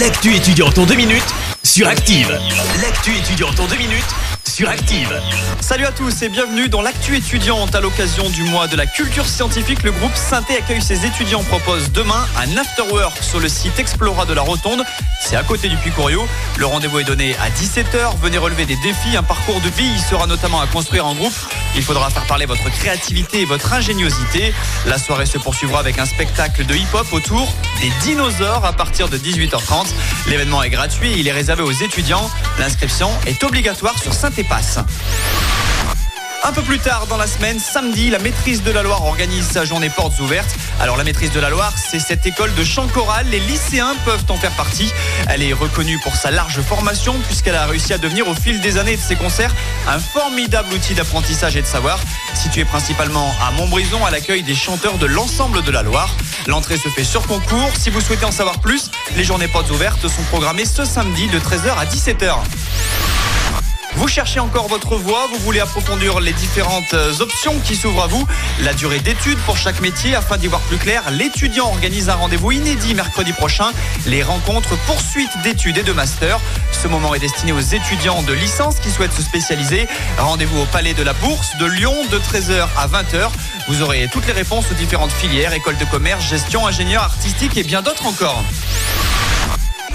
L'actu étudiante en deux minutes sur Active. L'actu étudiante en deux minutes sur Active. Salut à tous et bienvenue dans l'actu étudiante. À l'occasion du mois de la culture scientifique, le groupe Synthé accueille ses étudiants. propose demain un afterwork sur le site Explora de la Rotonde. C'est à côté du Puy-Corio. Le rendez-vous est donné à 17h. Venez relever des défis. Un parcours de vie sera notamment à construire en groupe. Il faudra faire parler votre créativité et votre ingéniosité. La soirée se poursuivra avec un spectacle de hip-hop autour des dinosaures à partir de 18h30. L'événement est gratuit, il est réservé aux étudiants. L'inscription est obligatoire sur Saint-Épasse. Un peu plus tard dans la semaine, samedi, la maîtrise de la Loire organise sa journée portes ouvertes. Alors la maîtrise de la Loire, c'est cette école de chant choral. Les lycéens peuvent en faire partie. Elle est reconnue pour sa large formation puisqu'elle a réussi à devenir au fil des années de ses concerts un formidable outil d'apprentissage et de savoir. Située principalement à Montbrison, à l'accueil des chanteurs de l'ensemble de la Loire. L'entrée se fait sur concours. Si vous souhaitez en savoir plus, les journées portes ouvertes sont programmées ce samedi de 13h à 17h. Vous cherchez encore votre voie, vous voulez approfondir les différentes euh, options qui s'ouvrent à vous, la durée d'études pour chaque métier afin d'y voir plus clair. L'étudiant organise un rendez-vous inédit mercredi prochain, les rencontres poursuite d'études et de master. Ce moment est destiné aux étudiants de licence qui souhaitent se spécialiser. Rendez-vous au Palais de la Bourse de Lyon de 13h à 20h. Vous aurez toutes les réponses aux différentes filières, école de commerce, gestion, ingénieur artistique et bien d'autres encore.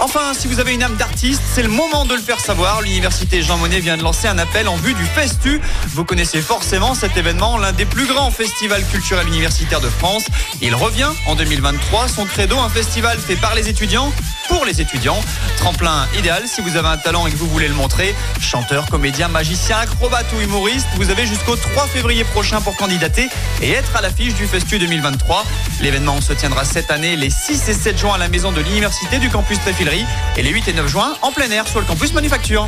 Enfin, si vous avez une âme d'artiste, c'est le moment de le faire savoir. L'université Jean Monnet vient de lancer un appel en vue du Festu. Vous connaissez forcément cet événement, l'un des plus grands festivals culturels universitaires de France. Il revient en 2023. Son credo, un festival fait par les étudiants pour les étudiants. Tremplin idéal si vous avez un talent et que vous voulez le montrer. Chanteur, comédien, magicien, acrobate ou humoriste, vous avez jusqu'au 3 février prochain pour candidater et être à l'affiche du Festu 2023. L'événement se tiendra cette année les 6 et 7 juin à la maison de l'université du campus Tréfilerie et les 8 et 9 juin en plein air sur le campus Manufacture.